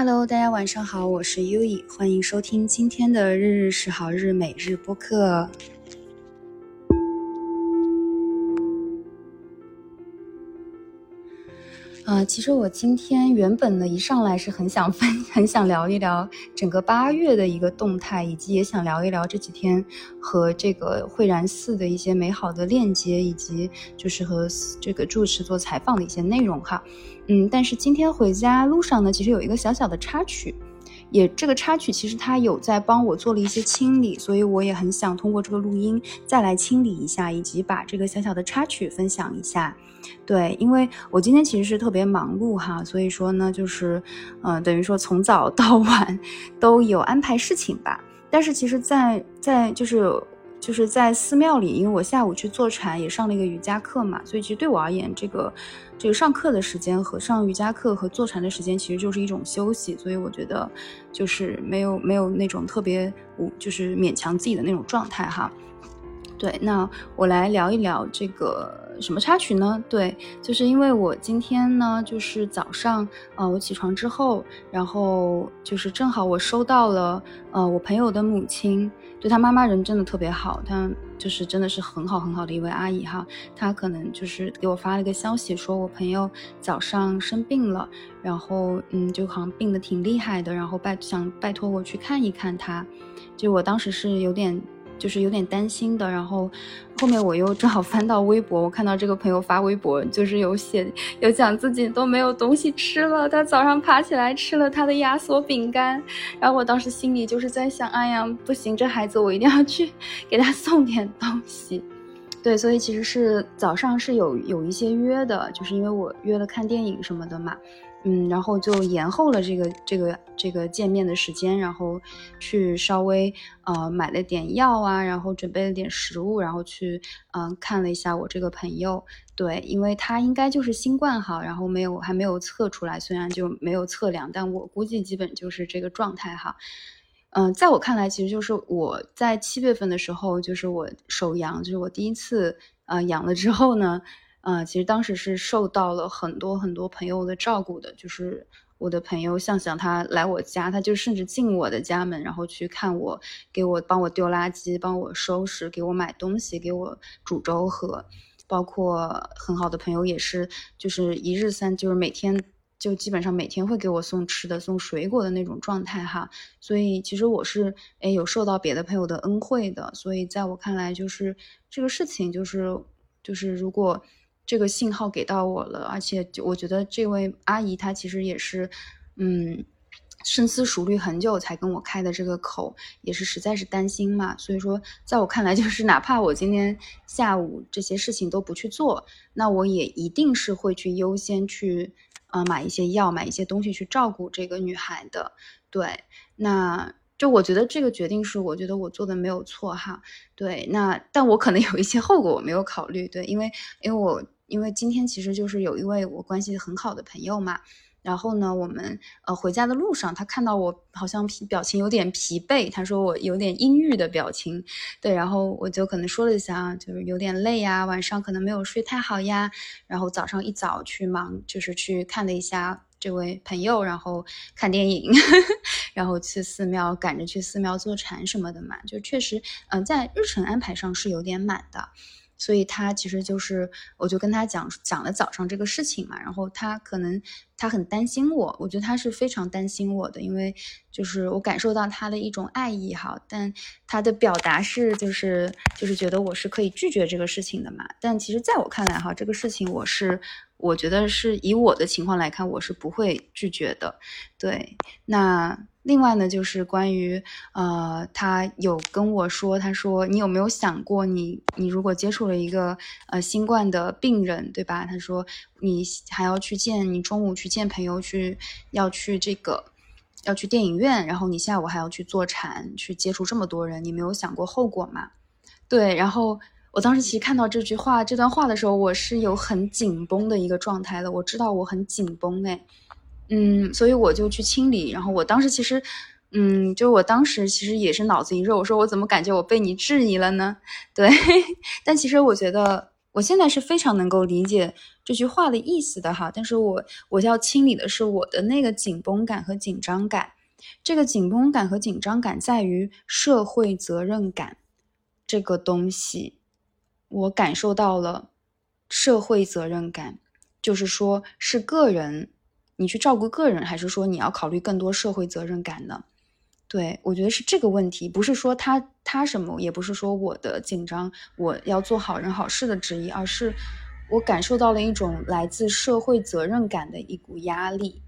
Hello，大家晚上好，我是优以，欢迎收听今天的日日是好日每日播客。呃，其实我今天原本呢一上来是很想分，很想聊一聊整个八月的一个动态，以及也想聊一聊这几天和这个慧然寺的一些美好的链接，以及就是和这个住持做采访的一些内容哈。嗯，但是今天回家路上呢，其实有一个小小的插曲。也这个插曲其实它有在帮我做了一些清理，所以我也很想通过这个录音再来清理一下，以及把这个小小的插曲分享一下。对，因为我今天其实是特别忙碌哈，所以说呢，就是，呃，等于说从早到晚都有安排事情吧。但是其实，在在就是。就是在寺庙里，因为我下午去坐禅，也上了一个瑜伽课嘛，所以其实对我而言，这个这个上课的时间和上瑜伽课和坐禅的时间，其实就是一种休息，所以我觉得就是没有没有那种特别无就是勉强自己的那种状态哈。对，那我来聊一聊这个什么插曲呢？对，就是因为我今天呢，就是早上，呃，我起床之后，然后就是正好我收到了，呃，我朋友的母亲，对他妈妈人真的特别好，她就是真的是很好很好的一位阿姨哈，她可能就是给我发了一个消息，说我朋友早上生病了，然后嗯，就好像病得挺厉害的，然后拜想拜托我去看一看他，就我当时是有点。就是有点担心的，然后后面我又正好翻到微博，我看到这个朋友发微博，就是有写有讲自己都没有东西吃了，他早上爬起来吃了他的压缩饼干，然后我当时心里就是在想，哎呀，不行，这孩子我一定要去给他送点东西。对，所以其实是早上是有有一些约的，就是因为我约了看电影什么的嘛。嗯，然后就延后了这个这个这个见面的时间，然后去稍微呃买了点药啊，然后准备了点食物，然后去嗯看了一下我这个朋友，对，因为他应该就是新冠哈，然后没有还没有测出来，虽然就没有测量，但我估计基本就是这个状态哈。嗯，在我看来，其实就是我在七月份的时候，就是我手阳，就是我第一次呃阳了之后呢。啊，其实当时是受到了很多很多朋友的照顾的，就是我的朋友向向他来我家，他就甚至进我的家门，然后去看我，给我帮我丢垃圾，帮我收拾，给我买东西，给我煮粥喝。包括很好的朋友也是，就是一日三，就是每天就基本上每天会给我送吃的、送水果的那种状态哈。所以其实我是哎有受到别的朋友的恩惠的，所以在我看来，就是这个事情就是就是如果。这个信号给到我了，而且我觉得这位阿姨她其实也是，嗯，深思熟虑很久才跟我开的这个口，也是实在是担心嘛。所以说，在我看来，就是哪怕我今天下午这些事情都不去做，那我也一定是会去优先去，呃，买一些药，买一些东西去照顾这个女孩的。对，那。就我觉得这个决定是，我觉得我做的没有错哈。对，那但我可能有一些后果我没有考虑。对，因为因为我因为今天其实就是有一位我关系很好的朋友嘛，然后呢，我们呃回家的路上，他看到我好像疲表情有点疲惫，他说我有点阴郁的表情。对，然后我就可能说了一下，就是有点累呀，晚上可能没有睡太好呀，然后早上一早去忙，就是去看了一下。这位朋友，然后看电影，然后去寺庙，赶着去寺庙坐禅什么的嘛，就确实，嗯，在日程安排上是有点满的。所以他其实就是，我就跟他讲讲了早上这个事情嘛，然后他可能他很担心我，我觉得他是非常担心我的，因为就是我感受到他的一种爱意哈，但他的表达是就是就是觉得我是可以拒绝这个事情的嘛，但其实在我看来哈，这个事情我是我觉得是以我的情况来看，我是不会拒绝的，对，那。另外呢，就是关于，呃，他有跟我说，他说你有没有想过，你你如果接触了一个呃新冠的病人，对吧？他说你还要去见，你中午去见朋友去，要去这个，要去电影院，然后你下午还要去坐禅，去接触这么多人，你没有想过后果吗？对，然后我当时其实看到这句话这段话的时候，我是有很紧绷的一个状态的，我知道我很紧绷哎。嗯，所以我就去清理，然后我当时其实，嗯，就我当时其实也是脑子一热，我说我怎么感觉我被你质疑了呢？对，但其实我觉得我现在是非常能够理解这句话的意思的哈。但是我我要清理的是我的那个紧绷感和紧张感。这个紧绷感和紧张感在于社会责任感这个东西，我感受到了社会责任感，就是说是个人，你去照顾个人，还是说你要考虑更多社会责任感呢？对，我觉得是这个问题，不是说他他什么，也不是说我的紧张，我要做好人好事的旨意，而是我感受到了一种来自社会责任感的一股压力。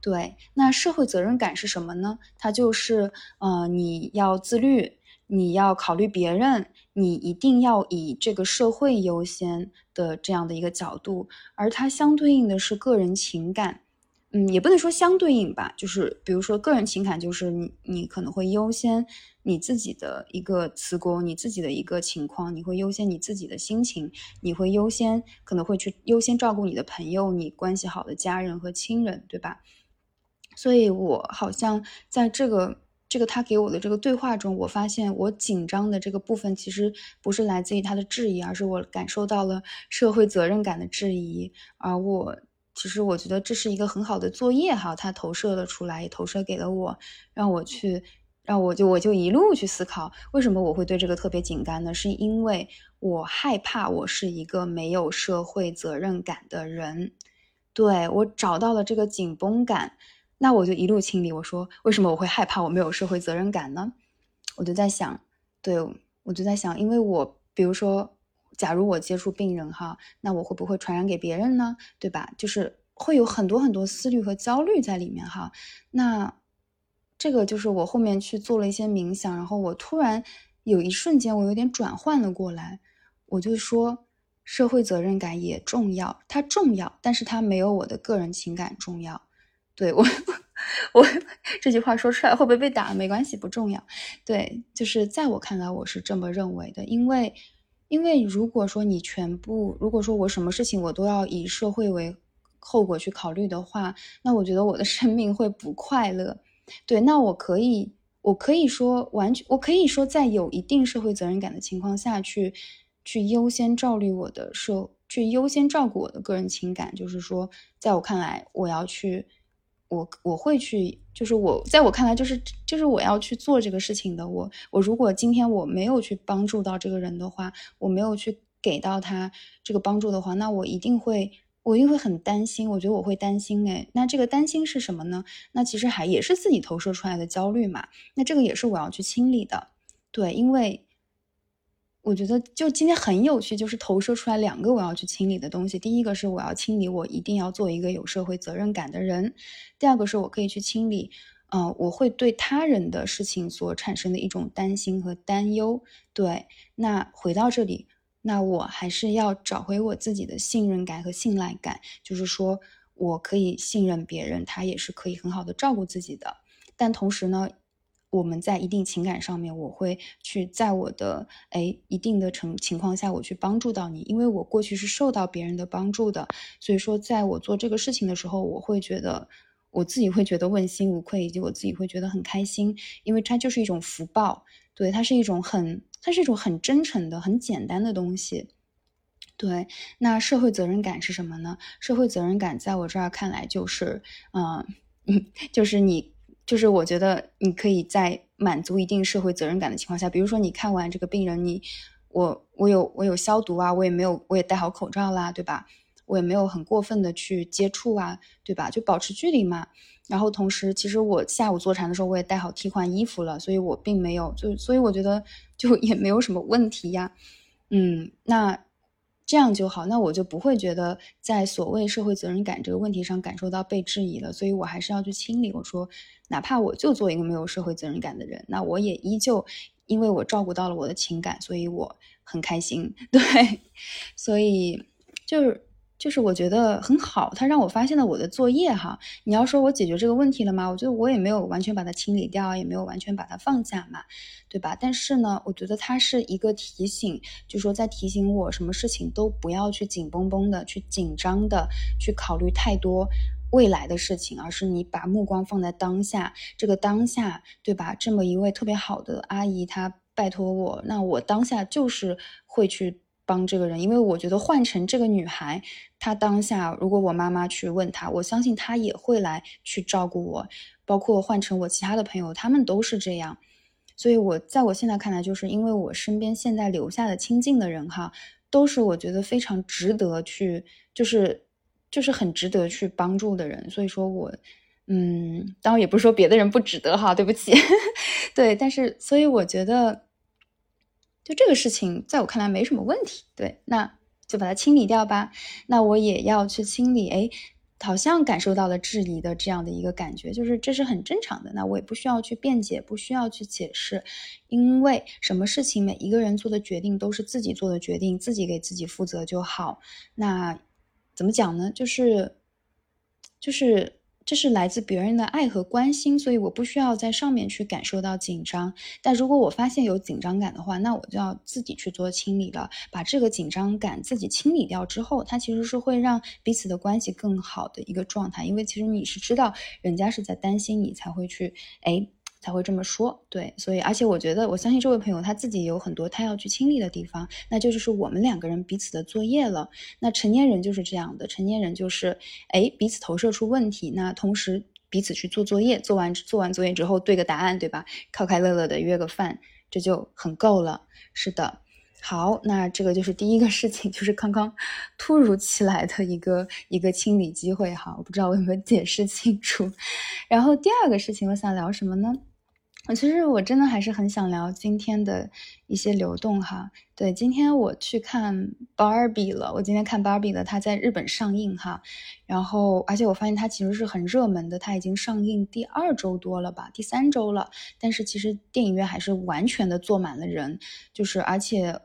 对，那社会责任感是什么呢？它就是，呃，你要自律，你要考虑别人，你一定要以这个社会优先的这样的一个角度，而它相对应的是个人情感。嗯，也不能说相对应吧，就是比如说个人情感，就是你你可能会优先你自己的一个辞工，你自己的一个情况，你会优先你自己的心情，你会优先可能会去优先照顾你的朋友，你关系好的家人和亲人，对吧？所以我好像在这个这个他给我的这个对话中，我发现我紧张的这个部分其实不是来自于他的质疑，而是我感受到了社会责任感的质疑，而我。其实我觉得这是一个很好的作业哈，他投射了出来，也投射给了我，让我去，让我就我就一路去思考，为什么我会对这个特别紧张呢？是因为我害怕我是一个没有社会责任感的人，对我找到了这个紧绷感，那我就一路清理。我说为什么我会害怕我没有社会责任感呢？我就在想，对我就在想，因为我比如说。假如我接触病人哈，那我会不会传染给别人呢？对吧？就是会有很多很多思虑和焦虑在里面哈。那这个就是我后面去做了一些冥想，然后我突然有一瞬间我有点转换了过来，我就说社会责任感也重要，它重要，但是它没有我的个人情感重要。对我，我这句话说出来会不会被打？没关系，不重要。对，就是在我看来，我是这么认为的，因为。因为如果说你全部，如果说我什么事情我都要以社会为后果去考虑的话，那我觉得我的生命会不快乐。对，那我可以，我可以说完全，我可以说在有一定社会责任感的情况下去，去优先照虑我的社，去优先照顾我的个人情感。就是说，在我看来，我要去。我我会去，就是我在我看来，就是就是我要去做这个事情的。我我如果今天我没有去帮助到这个人的话，我没有去给到他这个帮助的话，那我一定会我一定会很担心。我觉得我会担心，哎，那这个担心是什么呢？那其实还也是自己投射出来的焦虑嘛。那这个也是我要去清理的，对，因为。我觉得就今天很有趣，就是投射出来两个我要去清理的东西。第一个是我要清理，我一定要做一个有社会责任感的人；第二个是我可以去清理，呃，我会对他人的事情所产生的一种担心和担忧。对，那回到这里，那我还是要找回我自己的信任感和信赖感，就是说我可以信任别人，他也是可以很好的照顾自己的。但同时呢。我们在一定情感上面，我会去在我的哎一定的成情况下，我去帮助到你，因为我过去是受到别人的帮助的，所以说在我做这个事情的时候，我会觉得我自己会觉得问心无愧，以及我自己会觉得很开心，因为它就是一种福报，对，它是一种很，它是一种很真诚的、很简单的东西，对。那社会责任感是什么呢？社会责任感在我这儿看来就是，嗯，就是你。就是我觉得你可以在满足一定社会责任感的情况下，比如说你看完这个病人，你我我有我有消毒啊，我也没有我也戴好口罩啦，对吧？我也没有很过分的去接触啊，对吧？就保持距离嘛。然后同时，其实我下午坐禅的时候，我也带好替换衣服了，所以我并没有就所以我觉得就也没有什么问题呀。嗯，那。这样就好，那我就不会觉得在所谓社会责任感这个问题上感受到被质疑了，所以我还是要去清理。我说，哪怕我就做一个没有社会责任感的人，那我也依旧，因为我照顾到了我的情感，所以我很开心。对，所以就是。就是我觉得很好，他让我发现了我的作业哈。你要说我解决这个问题了吗？我觉得我也没有完全把它清理掉，也没有完全把它放下嘛，对吧？但是呢，我觉得它是一个提醒，就说在提醒我什么事情都不要去紧绷绷的、去紧张的、去考虑太多未来的事情，而是你把目光放在当下，这个当下，对吧？这么一位特别好的阿姨，她拜托我，那我当下就是会去。帮这个人，因为我觉得换成这个女孩，她当下如果我妈妈去问她，我相信她也会来去照顾我，包括换成我其他的朋友，他们都是这样。所以，我在我现在看来，就是因为我身边现在留下的亲近的人哈，都是我觉得非常值得去，就是就是很值得去帮助的人。所以说我，嗯，当然也不是说别的人不值得哈，对不起，对，但是所以我觉得，就这个事情在我看来没什么问题，对，那就把它清理掉吧。那我也要去清理，哎。好像感受到了质疑的这样的一个感觉，就是这是很正常的。那我也不需要去辩解，不需要去解释，因为什么事情每一个人做的决定都是自己做的决定，自己给自己负责就好。那怎么讲呢？就是，就是。这是来自别人的爱和关心，所以我不需要在上面去感受到紧张。但如果我发现有紧张感的话，那我就要自己去做清理了。把这个紧张感自己清理掉之后，它其实是会让彼此的关系更好的一个状态。因为其实你是知道人家是在担心你，才会去哎。才会这么说，对，所以而且我觉得，我相信这位朋友他自己有很多他要去清理的地方，那这就是我们两个人彼此的作业了。那成年人就是这样的，成年人就是，哎，彼此投射出问题，那同时彼此去做作业，做完做完作业之后对个答案，对吧？快快乐乐的约个饭，这就很够了。是的，好，那这个就是第一个事情，就是刚刚突如其来的一个一个清理机会哈，我不知道我有没有解释清楚。然后第二个事情，我想聊什么呢？其实我真的还是很想聊今天的一些流动哈。对，今天我去看 Barbie 了。我今天看 Barbie 了，它在日本上映哈。然后，而且我发现它其实是很热门的，它已经上映第二周多了吧，第三周了。但是其实电影院还是完全的坐满了人，就是而且。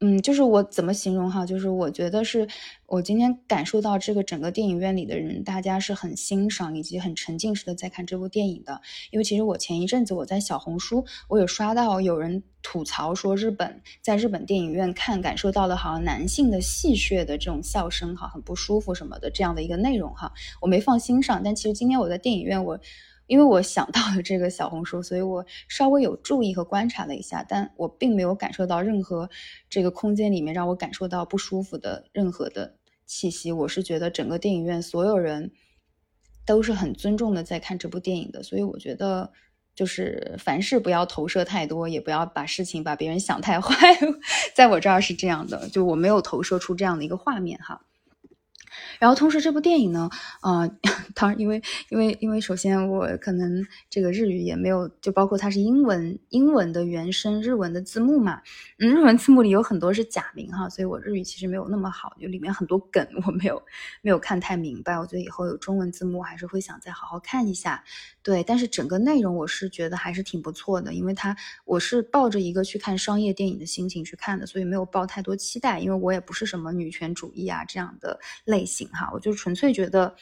嗯，就是我怎么形容哈？就是我觉得是我今天感受到这个整个电影院里的人，大家是很欣赏以及很沉浸式的在看这部电影的。因为其实我前一阵子我在小红书，我有刷到有人吐槽说日本在日本电影院看感受到了好像男性的戏谑的这种笑声哈，很不舒服什么的这样的一个内容哈，我没放心上。但其实今天我在电影院我。因为我想到了这个小红书，所以我稍微有注意和观察了一下，但我并没有感受到任何这个空间里面让我感受到不舒服的任何的气息。我是觉得整个电影院所有人都是很尊重的在看这部电影的，所以我觉得就是凡事不要投射太多，也不要把事情把别人想太坏。在我这儿是这样的，就我没有投射出这样的一个画面哈。然后同时，这部电影呢，呃，当然，因为因为因为首先我可能这个日语也没有，就包括它是英文英文的原声日文的字幕嘛，嗯，日文字幕里有很多是假名哈，所以我日语其实没有那么好，就里面很多梗我没有没有看太明白，我觉得以后有中文字幕还是会想再好好看一下。对，但是整个内容我是觉得还是挺不错的，因为它我是抱着一个去看商业电影的心情去看的，所以没有抱太多期待，因为我也不是什么女权主义啊这样的类型哈，我就纯粹觉得，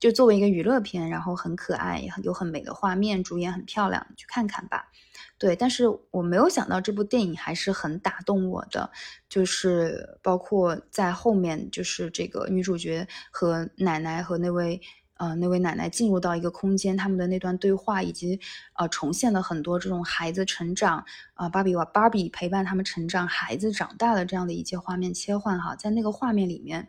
就作为一个娱乐片，然后很可爱，有很美的画面，主演很漂亮，去看看吧。对，但是我没有想到这部电影还是很打动我的，就是包括在后面，就是这个女主角和奶奶和那位。呃，那位奶奶进入到一个空间，他们的那段对话，以及呃，重现了很多这种孩子成长啊，芭比娃芭比陪伴他们成长，孩子长大了这样的一切画面切换哈，在那个画面里面，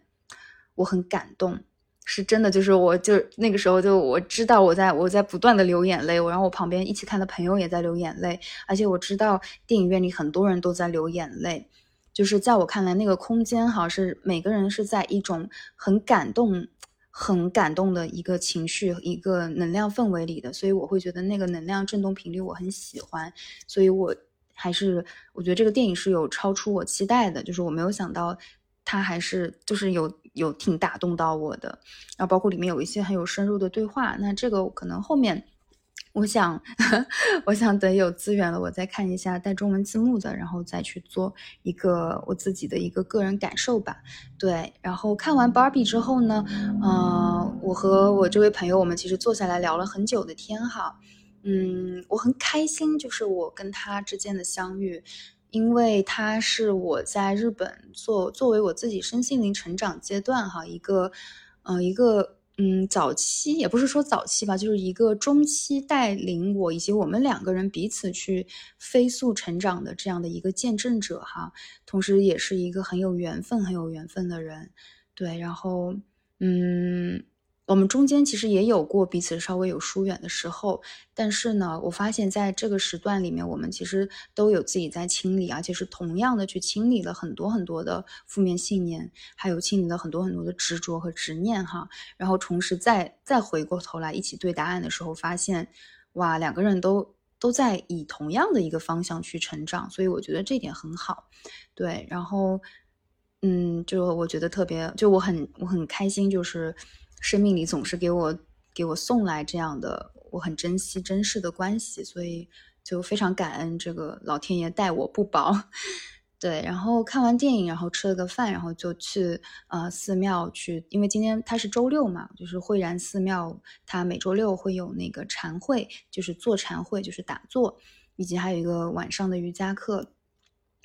我很感动，是真的，就是我就那个时候就我知道我在我在不断的流眼泪，我然后我旁边一起看的朋友也在流眼泪，而且我知道电影院里很多人都在流眼泪，就是在我看来那个空间哈是每个人是在一种很感动。很感动的一个情绪，一个能量氛围里的，所以我会觉得那个能量震动频率我很喜欢，所以我还是我觉得这个电影是有超出我期待的，就是我没有想到它还是就是有有挺打动到我的，然后包括里面有一些很有深入的对话，那这个可能后面。我想，我想等有资源了，我再看一下带中文字幕的，然后再去做一个我自己的一个个人感受吧。对，然后看完 Barbie 之后呢，嗯，我和我这位朋友，我们其实坐下来聊了很久的天哈。嗯，我很开心，就是我跟他之间的相遇，因为他是我在日本作作为我自己身心灵成长阶段哈一个，嗯，一个。嗯，早期也不是说早期吧，就是一个中期带领我以及我们两个人彼此去飞速成长的这样的一个见证者哈，同时也是一个很有缘分、很有缘分的人，对，然后嗯。我们中间其实也有过彼此稍微有疏远的时候，但是呢，我发现在这个时段里面，我们其实都有自己在清理，而且是同样的去清理了很多很多的负面信念，还有清理了很多很多的执着和执念哈。然后同时再再回过头来一起对答案的时候，发现哇，两个人都都在以同样的一个方向去成长，所以我觉得这点很好。对，然后嗯，就我觉得特别，就我很我很开心，就是。生命里总是给我给我送来这样的我很珍惜珍视的关系，所以就非常感恩这个老天爷待我不薄。对，然后看完电影，然后吃了个饭，然后就去呃寺庙去，因为今天它是周六嘛，就是慧然寺庙，它每周六会有那个禅会，就是坐禅会，就是打坐，以及还有一个晚上的瑜伽课。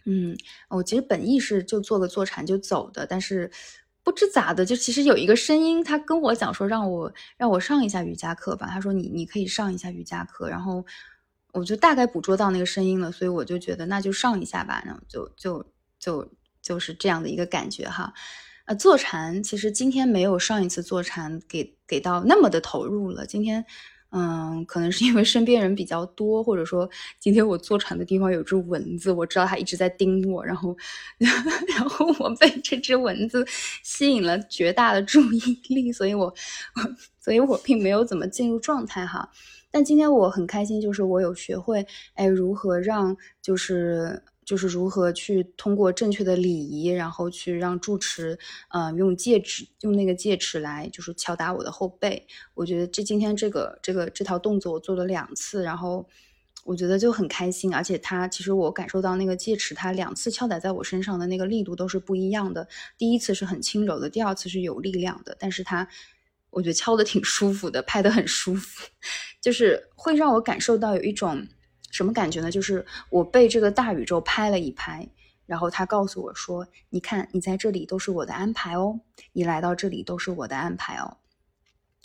嗯，我其实本意是就做个坐禅就走的，但是。不知咋的，就其实有一个声音，他跟我讲说让我让我上一下瑜伽课吧。他说你你可以上一下瑜伽课，然后我就大概捕捉到那个声音了，所以我就觉得那就上一下吧。然后就就就就是这样的一个感觉哈。呃，坐禅其实今天没有上一次坐禅给给到那么的投入了。今天。嗯，可能是因为身边人比较多，或者说今天我坐船的地方有只蚊子，我知道它一直在叮我，然后，然后我被这只蚊子吸引了绝大的注意力，所以我，我 所以我并没有怎么进入状态哈。但今天我很开心，就是我有学会，哎，如何让就是。就是如何去通过正确的礼仪，然后去让住持，呃，用戒指，用那个戒尺来，就是敲打我的后背。我觉得这今天这个这个这套动作我做了两次，然后我觉得就很开心。而且他其实我感受到那个戒尺，它两次敲打在我身上的那个力度都是不一样的。第一次是很轻柔的，第二次是有力量的。但是它，我觉得敲的挺舒服的，拍的很舒服，就是会让我感受到有一种。什么感觉呢？就是我被这个大宇宙拍了一拍，然后他告诉我说：“你看，你在这里都是我的安排哦，你来到这里都是我的安排哦。”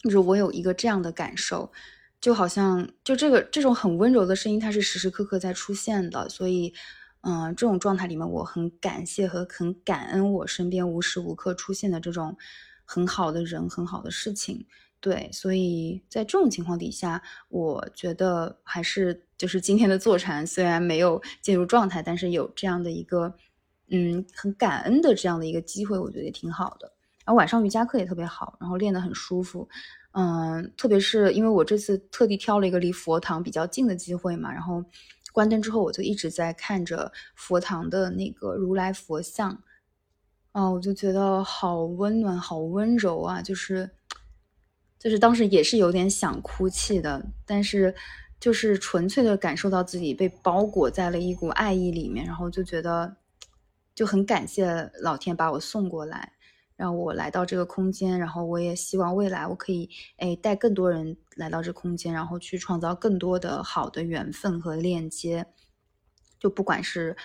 就是我有一个这样的感受，就好像就这个这种很温柔的声音，它是时时刻刻在出现的。所以，嗯，这种状态里面，我很感谢和很感恩我身边无时无刻出现的这种很好的人、很好的事情。对，所以在这种情况底下，我觉得还是就是今天的坐禅，虽然没有进入状态，但是有这样的一个，嗯，很感恩的这样的一个机会，我觉得也挺好的。然后晚上瑜伽课也特别好，然后练得很舒服，嗯，特别是因为我这次特地挑了一个离佛堂比较近的机会嘛，然后关灯之后，我就一直在看着佛堂的那个如来佛像，啊，我就觉得好温暖，好温柔啊，就是。就是当时也是有点想哭泣的，但是就是纯粹的感受到自己被包裹在了一股爱意里面，然后就觉得就很感谢老天把我送过来，让我来到这个空间，然后我也希望未来我可以哎带更多人来到这空间，然后去创造更多的好的缘分和链接，就不管是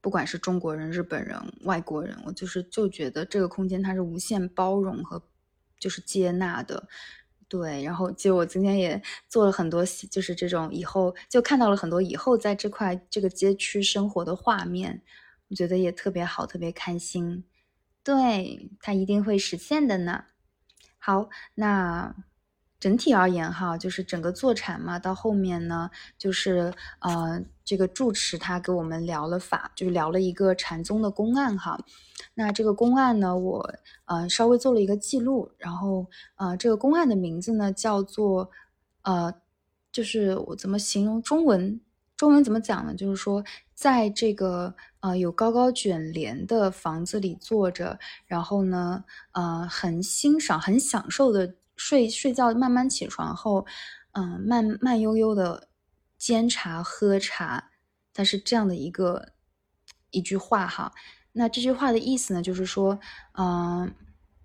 不管是中国人、日本人、外国人，我就是就觉得这个空间它是无限包容和就是接纳的。对，然后就我今天也做了很多，就是这种以后就看到了很多以后在这块这个街区生活的画面，我觉得也特别好，特别开心。对，它一定会实现的呢。好，那。整体而言，哈，就是整个坐禅嘛，到后面呢，就是呃，这个住持他给我们聊了法，就聊了一个禅宗的公案，哈。那这个公案呢，我呃稍微做了一个记录，然后呃，这个公案的名字呢叫做呃，就是我怎么形容中文？中文怎么讲呢？就是说，在这个呃有高高卷帘的房子里坐着，然后呢，呃，很欣赏、很享受的。睡睡觉，慢慢起床后，嗯，慢慢悠悠的煎茶喝茶，它是这样的一个一句话哈。那这句话的意思呢，就是说，嗯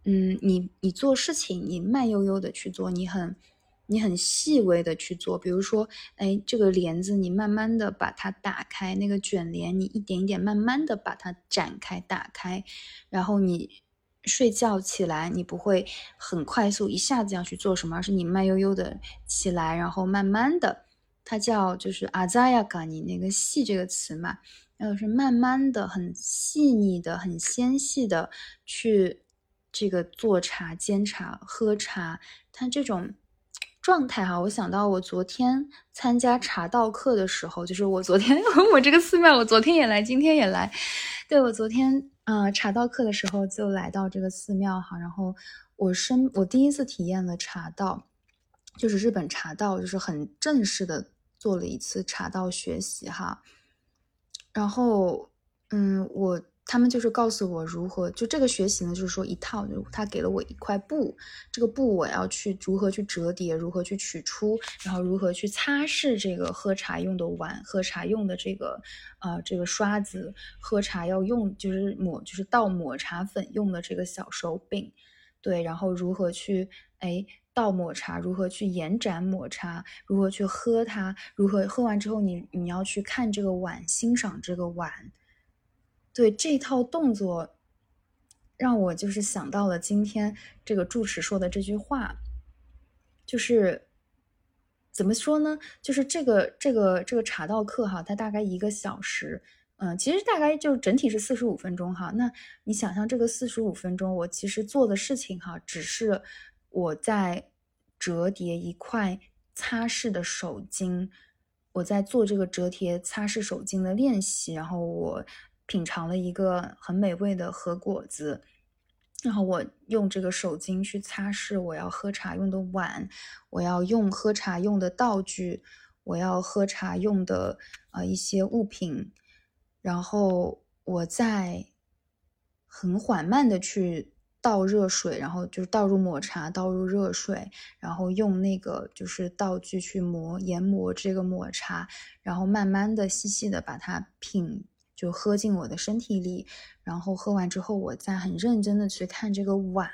嗯，你你做事情，你慢悠悠的去做，你很你很细微的去做。比如说，哎，这个帘子，你慢慢的把它打开，那个卷帘，你一点一点慢慢的把它展开打开，然后你。睡觉起来，你不会很快速一下子要去做什么，而是你慢悠悠的起来，然后慢慢的，它叫就是阿扎亚嘎，你那个细这个词嘛，然后是慢慢的、很细腻的、很纤细的去这个做茶、煎茶、喝茶，它这种状态哈，我想到我昨天参加茶道课的时候，就是我昨天 我这个寺庙，我昨天也来，今天也来，对我昨天。嗯，茶道课的时候就来到这个寺庙哈，然后我身我第一次体验了茶道，就是日本茶道，就是很正式的做了一次茶道学习哈，然后嗯我。他们就是告诉我如何就这个学习呢，就是说一套，就他给了我一块布，这个布我要去如何去折叠，如何去取出，然后如何去擦拭这个喝茶用的碗，喝茶用的这个呃这个刷子，喝茶要用就是抹就是倒抹茶粉用的这个小手柄，对，然后如何去哎倒抹茶，如何去延展抹茶，如何去喝它，如何喝完之后你你要去看这个碗，欣赏这个碗。对这套动作，让我就是想到了今天这个住持说的这句话，就是怎么说呢？就是这个这个这个茶道课哈，它大概一个小时，嗯，其实大概就整体是四十五分钟哈。那你想象这个四十五分钟，我其实做的事情哈，只是我在折叠一块擦拭的手巾，我在做这个折叠擦拭手巾的练习，然后我。品尝了一个很美味的核果子，然后我用这个手巾去擦拭我要喝茶用的碗，我要用喝茶用的道具，我要喝茶用的呃一些物品，然后我再很缓慢的去倒热水，然后就是倒入抹茶，倒入热水，然后用那个就是道具去磨研磨这个抹茶，然后慢慢的细细的把它品。就喝进我的身体里，然后喝完之后，我再很认真的去看这个碗。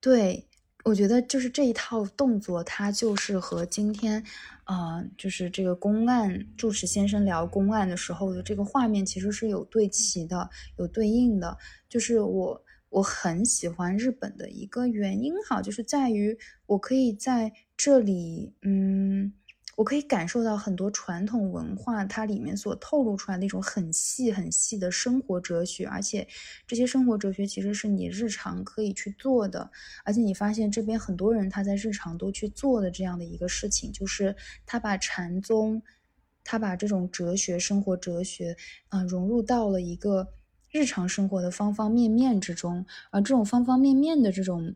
对我觉得就是这一套动作，它就是和今天，呃，就是这个公案住持先生聊公案的时候的这个画面，其实是有对齐的，有对应的。就是我我很喜欢日本的一个原因哈，就是在于我可以在这里，嗯。我可以感受到很多传统文化，它里面所透露出来那种很细很细的生活哲学，而且这些生活哲学其实是你日常可以去做的。而且你发现这边很多人他在日常都去做的这样的一个事情，就是他把禅宗，他把这种哲学、生活哲学，啊，融入到了一个日常生活的方方面面之中。而这种方方面面的这种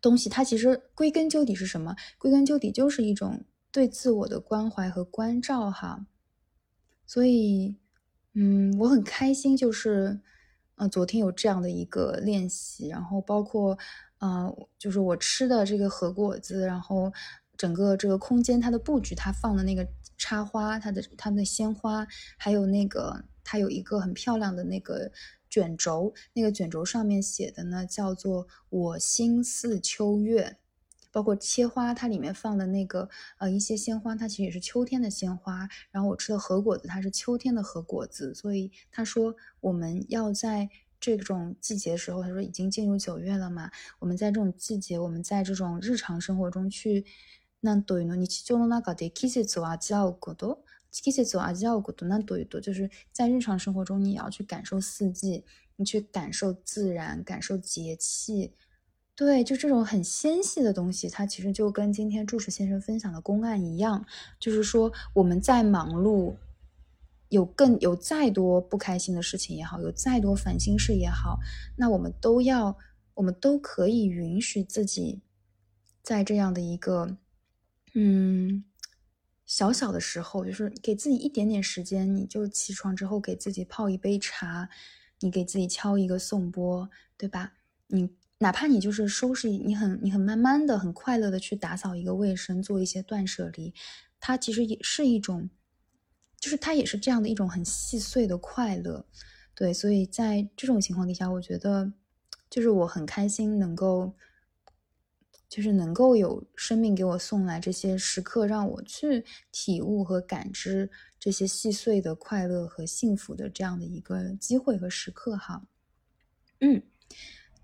东西，它其实归根究底是什么？归根究底就是一种。对自我的关怀和关照，哈，所以，嗯，我很开心，就是，呃，昨天有这样的一个练习，然后包括，呃，就是我吃的这个核果子，然后整个这个空间它的布局，它放的那个插花，它的它的鲜花，还有那个它有一个很漂亮的那个卷轴，那个卷轴上面写的呢叫做“我心似秋月”。包括切花，它里面放的那个呃一些鲜花，它其实也是秋天的鲜花。然后我吃的核果子，它是秋天的核果子。所以他说我们要在这种季节的时候，他说已经进入九月了嘛，我们在这种季节，我们在这种日常生活中去，那对呢，你就那个季节走啊，叫过多，季节走啊，叫过多，那对多，就是在日常生活中，你也要去感受四季，你去感受自然，感受节气。对，就这种很纤细的东西，它其实就跟今天注释先生分享的公案一样，就是说我们在忙碌，有更有再多不开心的事情也好，有再多烦心事也好，那我们都要，我们都可以允许自己，在这样的一个，嗯，小小的时候，就是给自己一点点时间，你就起床之后给自己泡一杯茶，你给自己敲一个颂钵，对吧？你。哪怕你就是收拾，你很你很慢慢的、很快乐的去打扫一个卫生，做一些断舍离，它其实也是一种，就是它也是这样的一种很细碎的快乐，对。所以在这种情况底下，我觉得就是我很开心能够，就是能够有生命给我送来这些时刻，让我去体悟和感知这些细碎的快乐和幸福的这样的一个机会和时刻，哈，嗯。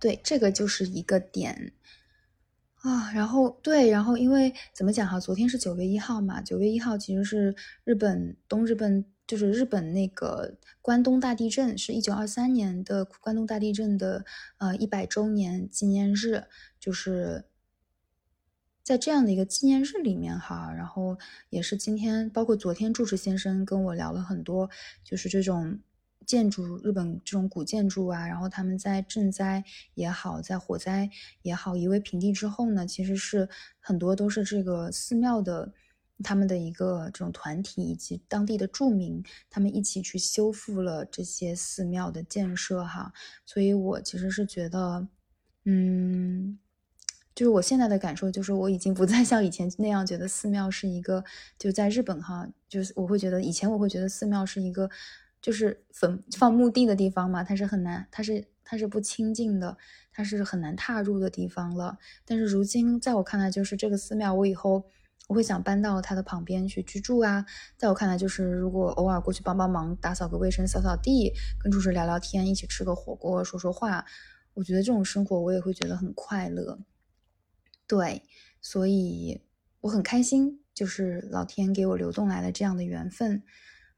对，这个就是一个点啊。然后对，然后因为怎么讲哈？昨天是九月一号嘛，九月一号其实是日本东日本，就是日本那个关东大地震，是一九二三年的关东大地震的呃一百周年纪念日，就是在这样的一个纪念日里面哈，然后也是今天，包括昨天住持先生跟我聊了很多，就是这种。建筑，日本这种古建筑啊，然后他们在震灾也好，在火灾也好，夷为平地之后呢，其实是很多都是这个寺庙的他们的一个这种团体以及当地的住民，他们一起去修复了这些寺庙的建设哈。所以我其实是觉得，嗯，就是我现在的感受就是，我已经不再像以前那样觉得寺庙是一个，就在日本哈，就是我会觉得以前我会觉得寺庙是一个。就是坟放墓地的地方嘛，它是很难，它是它是不清净的，它是很难踏入的地方了。但是如今，在我看来，就是这个寺庙，我以后我会想搬到它的旁边去居住啊。在我看来，就是如果偶尔过去帮帮忙，打扫个卫生、扫扫地，跟住持聊聊天，一起吃个火锅、说说话，我觉得这种生活我也会觉得很快乐。对，所以我很开心，就是老天给我流动来了这样的缘分。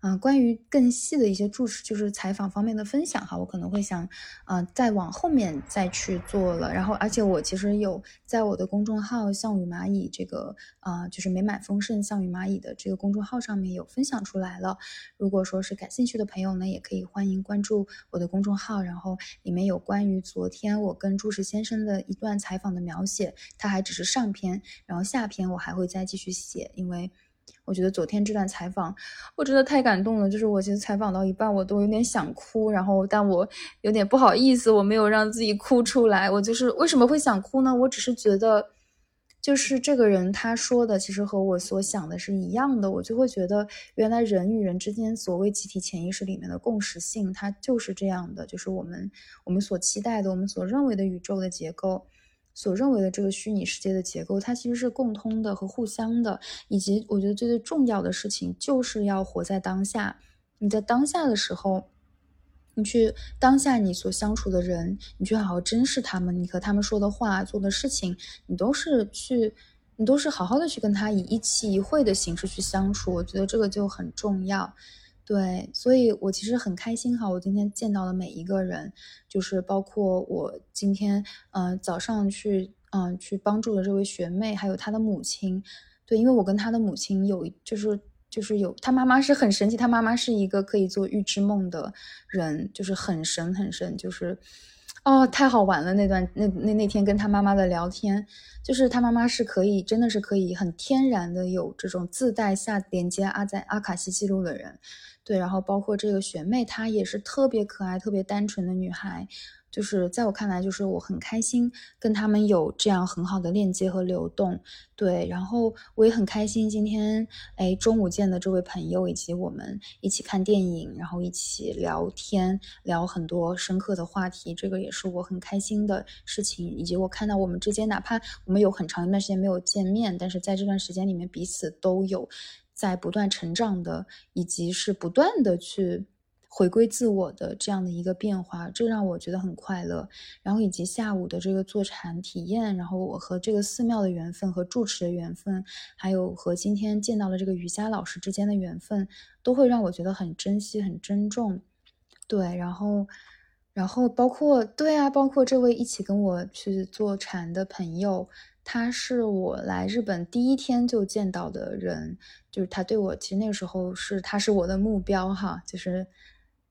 啊，关于更细的一些注释，就是采访方面的分享哈，我可能会想，啊，再往后面再去做了。然后，而且我其实有在我的公众号“项羽蚂蚁”这个，啊，就是美满丰盛项羽蚂蚁的这个公众号上面有分享出来了。如果说是感兴趣的朋友呢，也可以欢迎关注我的公众号，然后里面有关于昨天我跟注释先生的一段采访的描写，它还只是上篇，然后下篇我还会再继续写，因为。我觉得昨天这段采访，我真的太感动了。就是我其实采访到一半，我都有点想哭，然后但我有点不好意思，我没有让自己哭出来。我就是为什么会想哭呢？我只是觉得，就是这个人他说的，其实和我所想的是一样的。我就会觉得，原来人与人之间所谓集体潜意识里面的共识性，它就是这样的，就是我们我们所期待的，我们所认为的宇宙的结构。所认为的这个虚拟世界的结构，它其实是共通的和互相的，以及我觉得最最重要的事情就是要活在当下。你在当下的时候，你去当下你所相处的人，你去好好珍视他们，你和他们说的话、做的事情，你都是去，你都是好好的去跟他以一期一会的形式去相处。我觉得这个就很重要。对，所以我其实很开心哈，我今天见到的每一个人，就是包括我今天，嗯，早上去，嗯，去帮助的这位学妹，还有她的母亲，对，因为我跟她的母亲有，就是就是有，她妈妈是很神奇，她妈妈是一个可以做预知梦的人，就是很神很神，就是，哦，太好玩了那段那那那天跟她妈妈的聊天，就是她妈妈是可以，真的是可以很天然的有这种自带下连接阿在阿卡西记录的人。对，然后包括这个学妹，她也是特别可爱、特别单纯的女孩，就是在我看来，就是我很开心跟他们有这样很好的链接和流动。对，然后我也很开心今天，哎，中午见的这位朋友，以及我们一起看电影，然后一起聊天，聊很多深刻的话题，这个也是我很开心的事情。以及我看到我们之间，哪怕我们有很长一段时间没有见面，但是在这段时间里面，彼此都有。在不断成长的，以及是不断的去回归自我的这样的一个变化，这让我觉得很快乐。然后以及下午的这个坐禅体验，然后我和这个寺庙的缘分和住持的缘分，还有和今天见到了这个瑜伽老师之间的缘分，都会让我觉得很珍惜、很珍重。对，然后，然后包括对啊，包括这位一起跟我去坐禅的朋友。他是我来日本第一天就见到的人，就是他对我，其实那个时候是他是我的目标哈，就是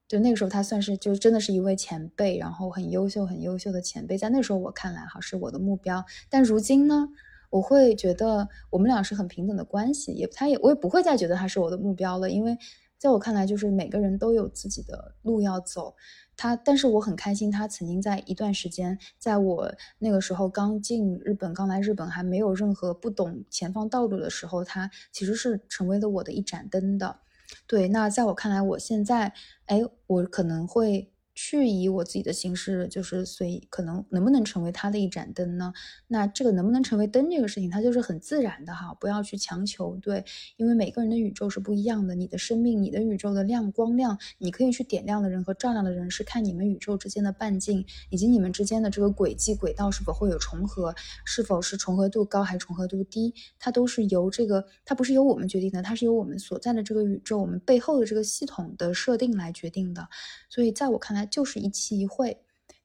就那个时候他算是就真的是一位前辈，然后很优秀很优秀的前辈，在那时候我看来哈是我的目标，但如今呢，我会觉得我们俩是很平等的关系，也他也我也不会再觉得他是我的目标了，因为在我看来就是每个人都有自己的路要走。他，但是我很开心，他曾经在一段时间，在我那个时候刚进日本、刚来日本，还没有任何不懂前方道路的时候，他其实是成为了我的一盏灯的。对，那在我看来，我现在，哎，我可能会去以我自己的形式，就是随可能能不能成为他的一盏灯呢？那这个能不能成为灯这个事情，它就是很自然的哈，不要去强求。对，因为每个人的宇宙是不一样的，你的生命、你的宇宙的亮光亮，你可以去点亮的人和照亮的人，是看你们宇宙之间的半径，以及你们之间的这个轨迹轨道是否会有重合，是否是重合度高还是重合度低，它都是由这个，它不是由我们决定的，它是由我们所在的这个宇宙，我们背后的这个系统的设定来决定的。所以在我看来。就是一期一会，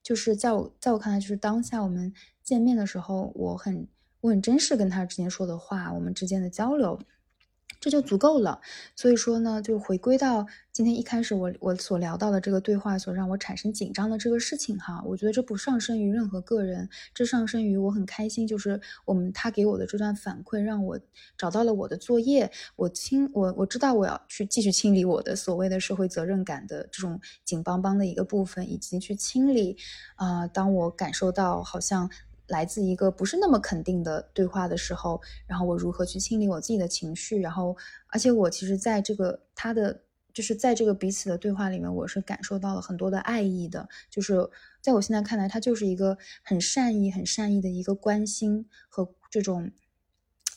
就是在我在我看来，就是当下我们见面的时候，我很我很珍视跟他之间说的话，我们之间的交流。这就足够了。所以说呢，就回归到今天一开始我我所聊到的这个对话所让我产生紧张的这个事情哈，我觉得这不上升于任何个人，这上升于我很开心，就是我们他给我的这段反馈让我找到了我的作业，我清我我知道我要去继续清理我的所谓的社会责任感的这种紧邦邦的一个部分，以及去清理啊，当我感受到好像。来自一个不是那么肯定的对话的时候，然后我如何去清理我自己的情绪？然后，而且我其实在这个他的就是在这个彼此的对话里面，我是感受到了很多的爱意的。就是在我现在看来，他就是一个很善意、很善意的一个关心和这种，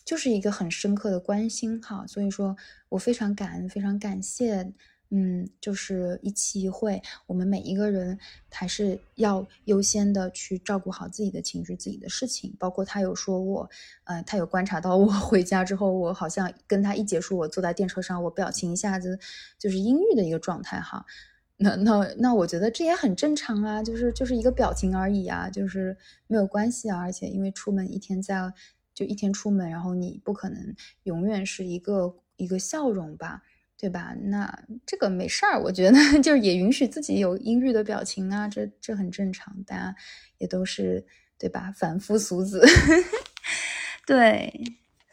就是一个很深刻的关心哈。所以说我非常感恩，非常感谢。嗯，就是一期一会，我们每一个人还是要优先的去照顾好自己的情绪、自己的事情。包括他有说我，呃，他有观察到我 回家之后，我好像跟他一结束，我坐在电车上，我表情一下子就是阴郁的一个状态哈。那那那，我觉得这也很正常啊，就是就是一个表情而已啊，就是没有关系啊。而且因为出门一天在就一天出门，然后你不可能永远是一个一个笑容吧。对吧？那这个没事儿，我觉得 就是也允许自己有阴郁的表情啊，这这很正常，大家也都是对吧？凡夫俗子，对，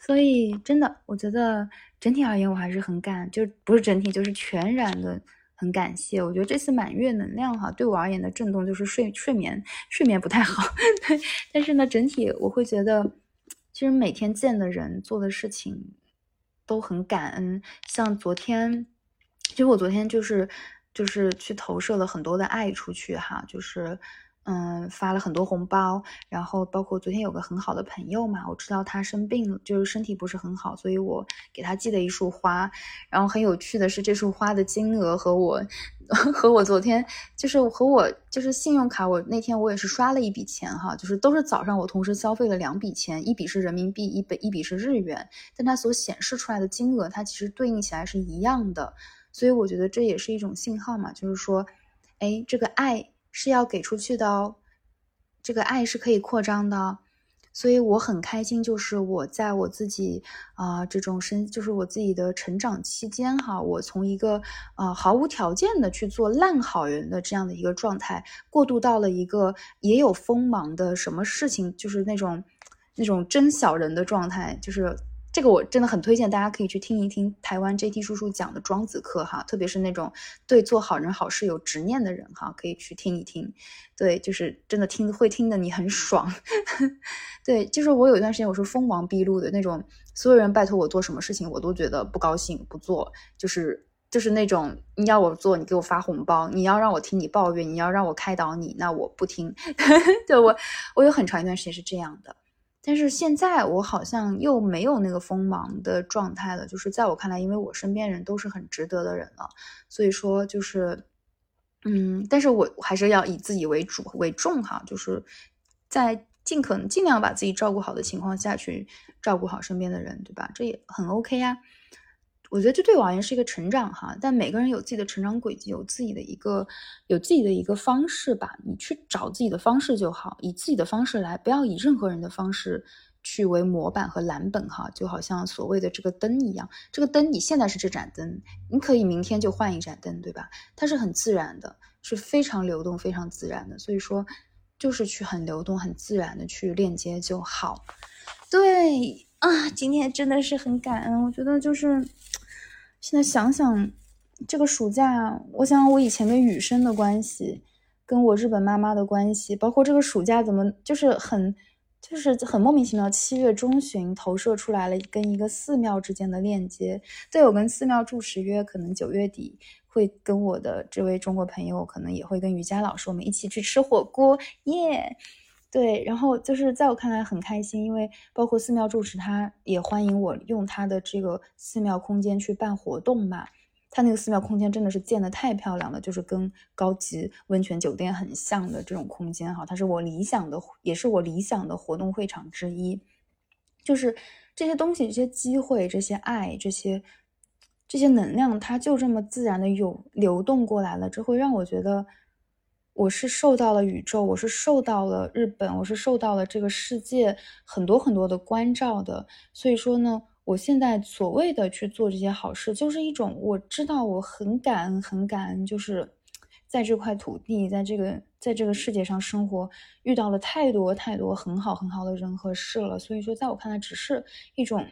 所以真的，我觉得整体而言，我还是很感，就不是整体，就是全然的很感谢。我觉得这次满月能量哈，对我而言的震动就是睡睡眠睡眠不太好，对，但是呢，整体我会觉得，其实每天见的人做的事情。都很感恩，像昨天，其实我昨天就是就是去投射了很多的爱出去哈，就是。嗯，发了很多红包，然后包括昨天有个很好的朋友嘛，我知道他生病了，就是身体不是很好，所以我给他寄了一束花。然后很有趣的是，这束花的金额和我 和我昨天就是和我就是信用卡，我那天我也是刷了一笔钱哈，就是都是早上我同时消费了两笔钱，一笔是人民币，一笔一笔是日元，但它所显示出来的金额，它其实对应起来是一样的，所以我觉得这也是一种信号嘛，就是说，哎，这个爱。是要给出去的哦，这个爱是可以扩张的，所以我很开心。就是我在我自己啊这种身，就是我自己的成长期间哈，我从一个啊毫无条件的去做烂好人的这样的一个状态，过渡到了一个也有锋芒的什么事情，就是那种那种真小人的状态，就是。这个我真的很推荐，大家可以去听一听台湾 JT 叔叔讲的庄子课哈，特别是那种对做好人好事有执念的人哈，可以去听一听。对，就是真的听会听的你很爽。对，就是我有一段时间我是锋芒毕露的那种，所有人拜托我做什么事情，我都觉得不高兴不做，就是就是那种你要我做，你给我发红包，你要让我听你抱怨，你要让我开导你，那我不听。对我，我有很长一段时间是这样的。但是现在我好像又没有那个锋芒的状态了，就是在我看来，因为我身边人都是很值得的人了，所以说就是，嗯，但是我还是要以自己为主为重哈，就是在尽可能尽量把自己照顾好的情况下去照顾好身边的人，对吧？这也很 OK 呀。我觉得这对我而言是一个成长哈，但每个人有自己的成长轨迹，有自己的一个有自己的一个方式吧。你去找自己的方式就好，以自己的方式来，不要以任何人的方式去为模板和蓝本哈。就好像所谓的这个灯一样，这个灯你现在是这盏灯，你可以明天就换一盏灯，对吧？它是很自然的，是非常流动、非常自然的。所以说，就是去很流动、很自然的去链接就好。对啊，今天真的是很感恩，我觉得就是。现在想想，这个暑假，我想我以前跟雨生的关系，跟我日本妈妈的关系，包括这个暑假怎么就是很就是很莫名其妙，七月中旬投射出来了跟一个寺庙之间的链接。对我跟寺庙住持约，可能九月底会跟我的这位中国朋友，可能也会跟瑜伽老师，我们一起去吃火锅，耶！对，然后就是在我看来很开心，因为包括寺庙住持他也欢迎我用他的这个寺庙空间去办活动嘛。他那个寺庙空间真的是建的太漂亮了，就是跟高级温泉酒店很像的这种空间哈。它是我理想的，也是我理想的活动会场之一。就是这些东西、这些机会、这些爱、这些这些能量，它就这么自然的有流动过来了，这会让我觉得我是受到了宇宙，我是受到了日本，我是受到了这个世界很多很多的关照的。所以说呢。我现在所谓的去做这些好事，就是一种我知道我很感恩，很感恩，就是在这块土地，在这个在这个世界上生活，遇到了太多太多很好很好的人和事了。所以说，在我看来，只是一种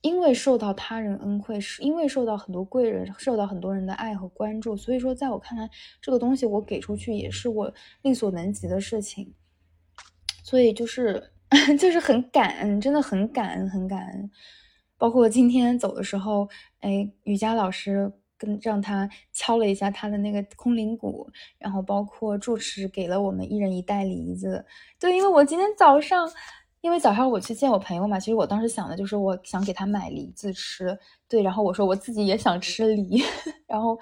因为受到他人恩惠，是因为受到很多贵人，受到很多人的爱和关注。所以说，在我看来，这个东西我给出去也是我力所能及的事情。所以就是。就是很感恩，真的很感恩，很感恩。包括今天走的时候，哎，瑜伽老师跟让他敲了一下他的那个空灵鼓，然后包括住持给了我们一人一袋梨子。对，因为我今天早上，因为早上我去见我朋友嘛，其实我当时想的就是我想给他买梨子吃。对，然后我说我自己也想吃梨，然后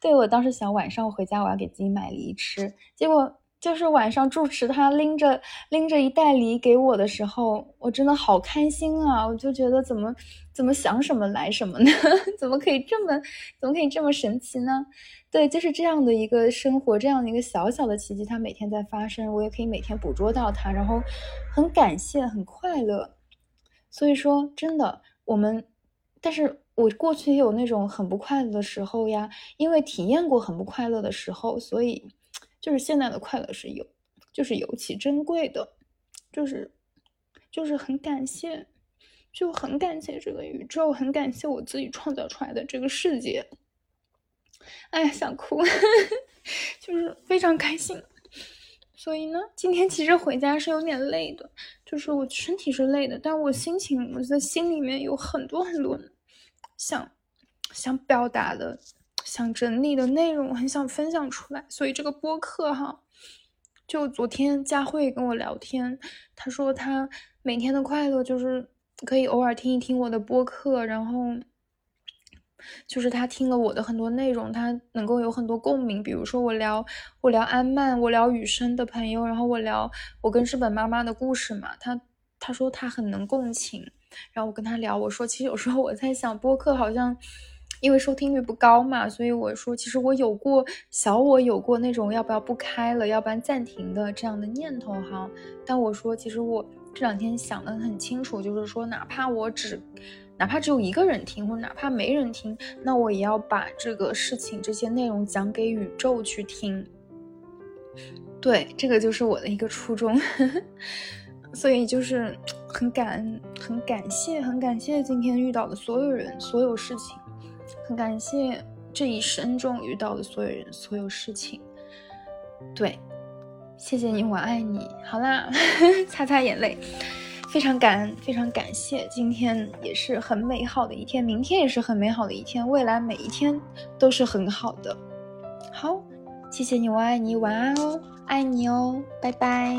对我当时想晚上回家我要给自己买梨吃，结果。就是晚上住持他拎着拎着一袋梨给我的时候，我真的好开心啊！我就觉得怎么怎么想什么来什么呢？怎么可以这么怎么可以这么神奇呢？对，就是这样的一个生活，这样的一个小小的奇迹，它每天在发生，我也可以每天捕捉到它，然后很感谢，很快乐。所以说，真的，我们，但是我过去也有那种很不快乐的时候呀，因为体验过很不快乐的时候，所以。就是现在的快乐是有，就是尤其珍贵的，就是就是很感谢，就很感谢这个宇宙，很感谢我自己创造出来的这个世界。哎呀，想哭，就是非常开心。所以呢，今天其实回家是有点累的，就是我身体是累的，但我心情，我在心里面有很多很多想想表达的。想整理的内容，很想分享出来，所以这个播客哈，就昨天佳慧跟我聊天，她说她每天的快乐就是可以偶尔听一听我的播客，然后就是她听了我的很多内容，她能够有很多共鸣，比如说我聊我聊安曼，我聊雨生的朋友，然后我聊我跟日本妈妈的故事嘛，她她说她很能共情，然后我跟她聊，我说其实有时候我在想播客好像。因为收听率不高嘛，所以我说，其实我有过小我有过那种要不要不开了，要不然暂停的这样的念头哈。但我说，其实我这两天想的很清楚，就是说，哪怕我只，哪怕只有一个人听，或者哪怕没人听，那我也要把这个事情、这些内容讲给宇宙去听。对，这个就是我的一个初衷。所以就是很感恩、很感谢、很感谢今天遇到的所有人、所有事情。很感谢这一生中遇到的所有人、所有事情。对，谢谢你，我爱你。好啦，擦擦眼泪，非常感恩，非常感谢。今天也是很美好的一天，明天也是很美好的一天，未来每一天都是很好的。好，谢谢你，我爱你，晚安哦，爱你哦，拜拜。